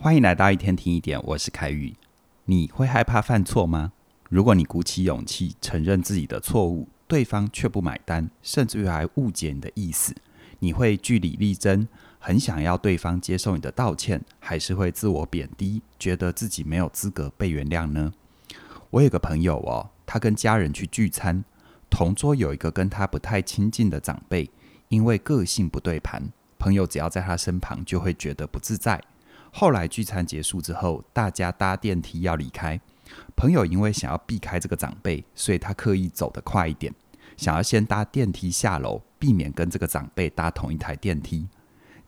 欢迎来到一天听一点，我是凯宇。你会害怕犯错吗？如果你鼓起勇气承认自己的错误，对方却不买单，甚至于还误解你的意思，你会据理力争，很想要对方接受你的道歉，还是会自我贬低，觉得自己没有资格被原谅呢？我有个朋友哦，他跟家人去聚餐，同桌有一个跟他不太亲近的长辈，因为个性不对盘，朋友只要在他身旁就会觉得不自在。后来聚餐结束之后，大家搭电梯要离开。朋友因为想要避开这个长辈，所以他刻意走得快一点，想要先搭电梯下楼，避免跟这个长辈搭同一台电梯。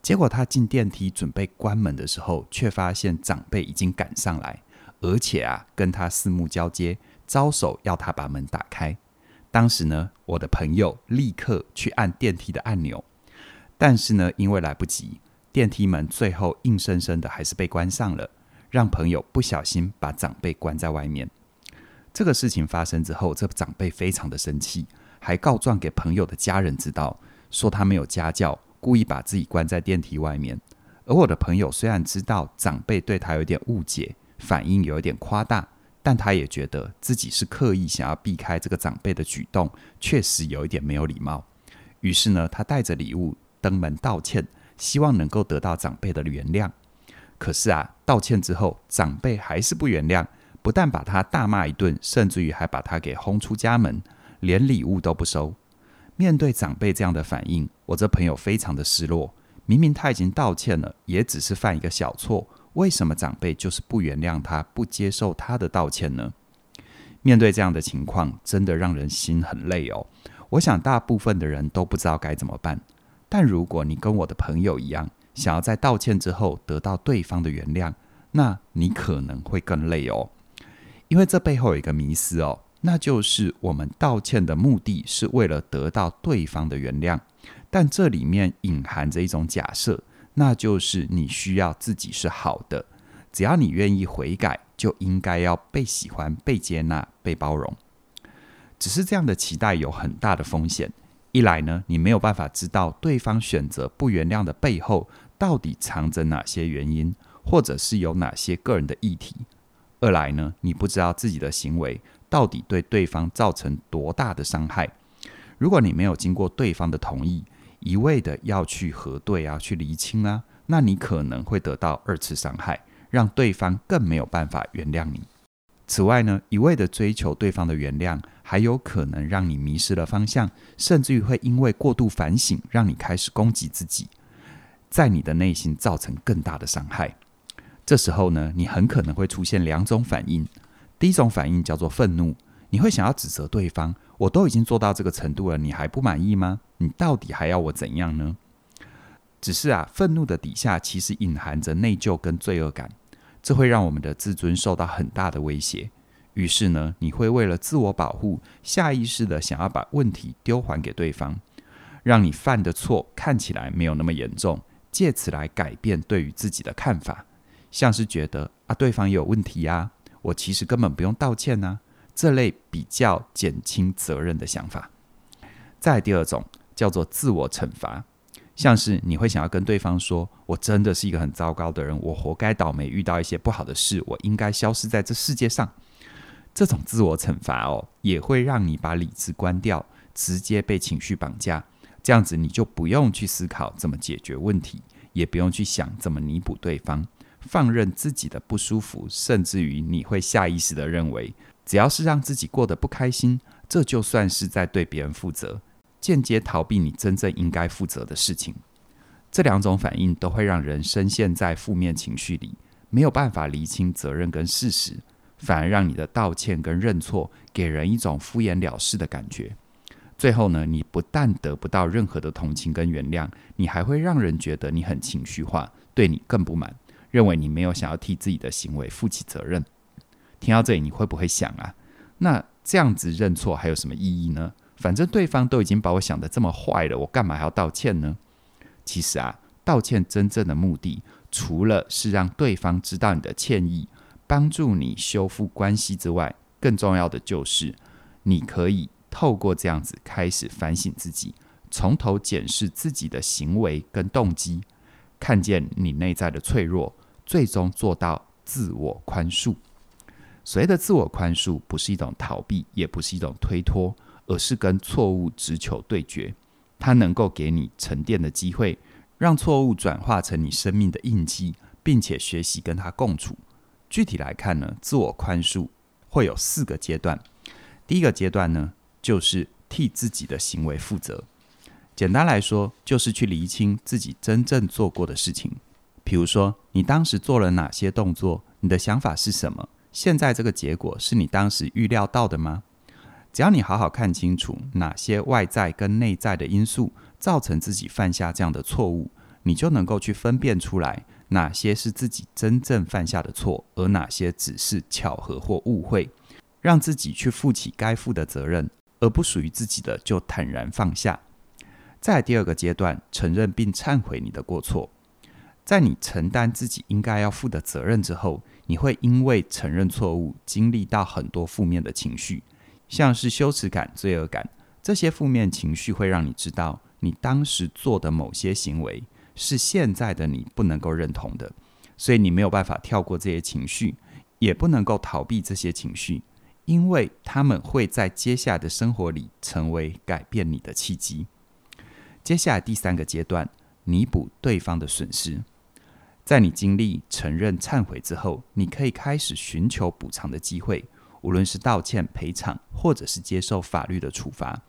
结果他进电梯准备关门的时候，却发现长辈已经赶上来，而且啊，跟他四目交接，招手要他把门打开。当时呢，我的朋友立刻去按电梯的按钮，但是呢，因为来不及。电梯门最后硬生生的还是被关上了，让朋友不小心把长辈关在外面。这个事情发生之后，这长辈非常的生气，还告状给朋友的家人知道，说他没有家教，故意把自己关在电梯外面。而我的朋友虽然知道长辈对他有点误解，反应有一点夸大，但他也觉得自己是刻意想要避开这个长辈的举动，确实有一点没有礼貌。于是呢，他带着礼物登门道歉。希望能够得到长辈的原谅，可是啊，道歉之后，长辈还是不原谅，不但把他大骂一顿，甚至于还把他给轰出家门，连礼物都不收。面对长辈这样的反应，我这朋友非常的失落。明明他已经道歉了，也只是犯一个小错，为什么长辈就是不原谅他，不接受他的道歉呢？面对这样的情况，真的让人心很累哦。我想大部分的人都不知道该怎么办。但如果你跟我的朋友一样，想要在道歉之后得到对方的原谅，那你可能会更累哦。因为这背后有一个迷思哦，那就是我们道歉的目的是为了得到对方的原谅，但这里面隐含着一种假设，那就是你需要自己是好的，只要你愿意悔改，就应该要被喜欢、被接纳、被包容。只是这样的期待有很大的风险。一来呢，你没有办法知道对方选择不原谅的背后到底藏着哪些原因，或者是有哪些个人的议题；二来呢，你不知道自己的行为到底对对方造成多大的伤害。如果你没有经过对方的同意，一味的要去核对啊，去厘清啊，那你可能会得到二次伤害，让对方更没有办法原谅你。此外呢，一味的追求对方的原谅，还有可能让你迷失了方向，甚至于会因为过度反省，让你开始攻击自己，在你的内心造成更大的伤害。这时候呢，你很可能会出现两种反应。第一种反应叫做愤怒，你会想要指责对方：“我都已经做到这个程度了，你还不满意吗？你到底还要我怎样呢？”只是啊，愤怒的底下其实隐含着内疚跟罪恶感。这会让我们的自尊受到很大的威胁，于是呢，你会为了自我保护，下意识的想要把问题丢还给对方，让你犯的错看起来没有那么严重，借此来改变对于自己的看法，像是觉得啊，对方有问题啊，我其实根本不用道歉啊，这类比较减轻责任的想法。再第二种叫做自我惩罚。像是你会想要跟对方说：“我真的是一个很糟糕的人，我活该倒霉，遇到一些不好的事，我应该消失在这世界上。”这种自我惩罚哦，也会让你把理智关掉，直接被情绪绑架。这样子你就不用去思考怎么解决问题，也不用去想怎么弥补对方，放任自己的不舒服，甚至于你会下意识地认为，只要是让自己过得不开心，这就算是在对别人负责。间接逃避你真正应该负责的事情，这两种反应都会让人深陷在负面情绪里，没有办法厘清责任跟事实，反而让你的道歉跟认错给人一种敷衍了事的感觉。最后呢，你不但得不到任何的同情跟原谅，你还会让人觉得你很情绪化，对你更不满，认为你没有想要替自己的行为负起责任。听到这里，你会不会想啊？那这样子认错还有什么意义呢？反正对方都已经把我想得这么坏了，我干嘛还要道歉呢？其实啊，道歉真正的目的，除了是让对方知道你的歉意，帮助你修复关系之外，更重要的就是，你可以透过这样子开始反省自己，从头检视自己的行为跟动机，看见你内在的脆弱，最终做到自我宽恕。所谓的自我宽恕，不是一种逃避，也不是一种推脱，而是跟错误直球对决。它能够给你沉淀的机会，让错误转化成你生命的印记，并且学习跟它共处。具体来看呢，自我宽恕会有四个阶段。第一个阶段呢，就是替自己的行为负责。简单来说，就是去厘清自己真正做过的事情。比如说，你当时做了哪些动作？你的想法是什么？现在这个结果是你当时预料到的吗？只要你好好看清楚哪些外在跟内在的因素造成自己犯下这样的错误，你就能够去分辨出来哪些是自己真正犯下的错，而哪些只是巧合或误会，让自己去负起该负的责任，而不属于自己的就坦然放下。在第二个阶段，承认并忏悔你的过错。在你承担自己应该要负的责任之后，你会因为承认错误，经历到很多负面的情绪，像是羞耻感、罪恶感。这些负面情绪会让你知道，你当时做的某些行为是现在的你不能够认同的，所以你没有办法跳过这些情绪，也不能够逃避这些情绪，因为他们会在接下来的生活里成为改变你的契机。接下来第三个阶段，弥补对方的损失。在你经历承认、忏悔之后，你可以开始寻求补偿的机会，无论是道歉、赔偿，或者是接受法律的处罚，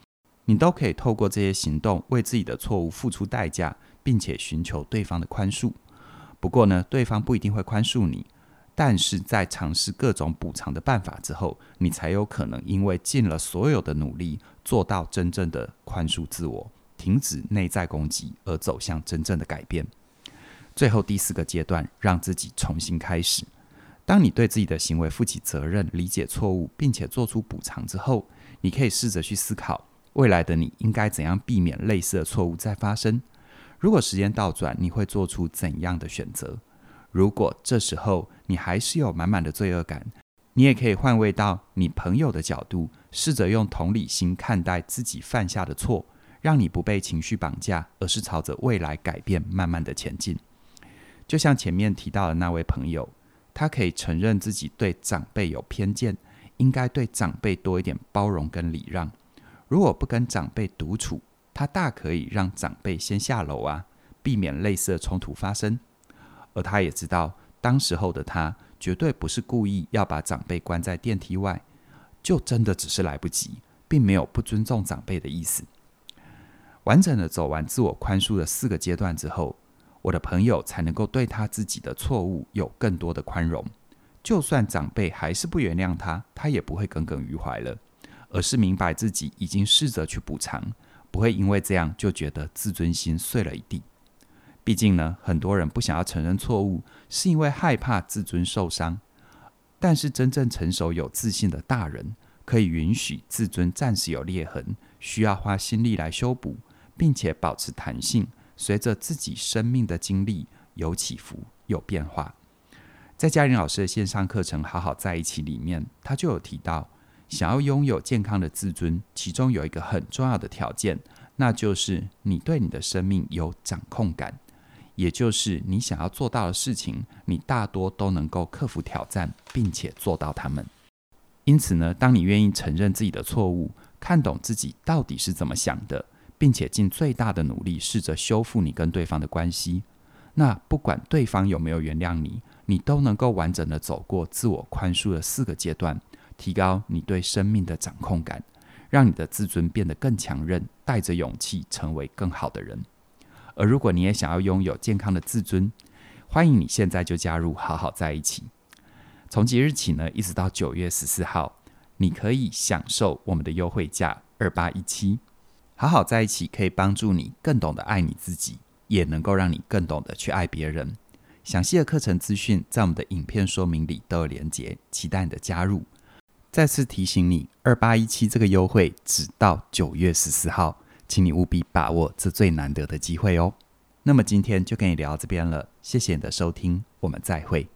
你都可以透过这些行动为自己的错误付出代价，并且寻求对方的宽恕。不过呢，对方不一定会宽恕你，但是在尝试各种补偿的办法之后，你才有可能因为尽了所有的努力，做到真正的宽恕自我，停止内在攻击，而走向真正的改变。最后第四个阶段，让自己重新开始。当你对自己的行为负起责任、理解错误，并且做出补偿之后，你可以试着去思考，未来的你应该怎样避免类似的错误再发生。如果时间倒转，你会做出怎样的选择？如果这时候你还是有满满的罪恶感，你也可以换位到你朋友的角度，试着用同理心看待自己犯下的错，让你不被情绪绑架，而是朝着未来改变慢慢的前进。就像前面提到的那位朋友，他可以承认自己对长辈有偏见，应该对长辈多一点包容跟礼让。如果不跟长辈独处，他大可以让长辈先下楼啊，避免类似的冲突发生。而他也知道，当时候的他绝对不是故意要把长辈关在电梯外，就真的只是来不及，并没有不尊重长辈的意思。完整的走完自我宽恕的四个阶段之后，我的朋友才能够对他自己的错误有更多的宽容，就算长辈还是不原谅他，他也不会耿耿于怀了，而是明白自己已经试着去补偿，不会因为这样就觉得自尊心碎了一地。毕竟呢，很多人不想要承认错误，是因为害怕自尊受伤。但是真正成熟有自信的大人，可以允许自尊暂时有裂痕，需要花心力来修补，并且保持弹性。随着自己生命的经历有起伏、有变化，在嘉玲老师的线上课程《好好在一起》里面，他就有提到，想要拥有健康的自尊，其中有一个很重要的条件，那就是你对你的生命有掌控感，也就是你想要做到的事情，你大多都能够克服挑战，并且做到它们。因此呢，当你愿意承认自己的错误，看懂自己到底是怎么想的。并且尽最大的努力，试着修复你跟对方的关系。那不管对方有没有原谅你，你都能够完整的走过自我宽恕的四个阶段，提高你对生命的掌控感，让你的自尊变得更强韧，带着勇气成为更好的人。而如果你也想要拥有健康的自尊，欢迎你现在就加入好好在一起。从即日起呢，一直到九月十四号，你可以享受我们的优惠价二八一七。好好在一起，可以帮助你更懂得爱你自己，也能够让你更懂得去爱别人。详细的课程资讯在我们的影片说明里都有连结，期待你的加入。再次提醒你，二八一七这个优惠只到九月十四号，请你务必把握这最难得的机会哦。那么今天就跟你聊到这边了，谢谢你的收听，我们再会。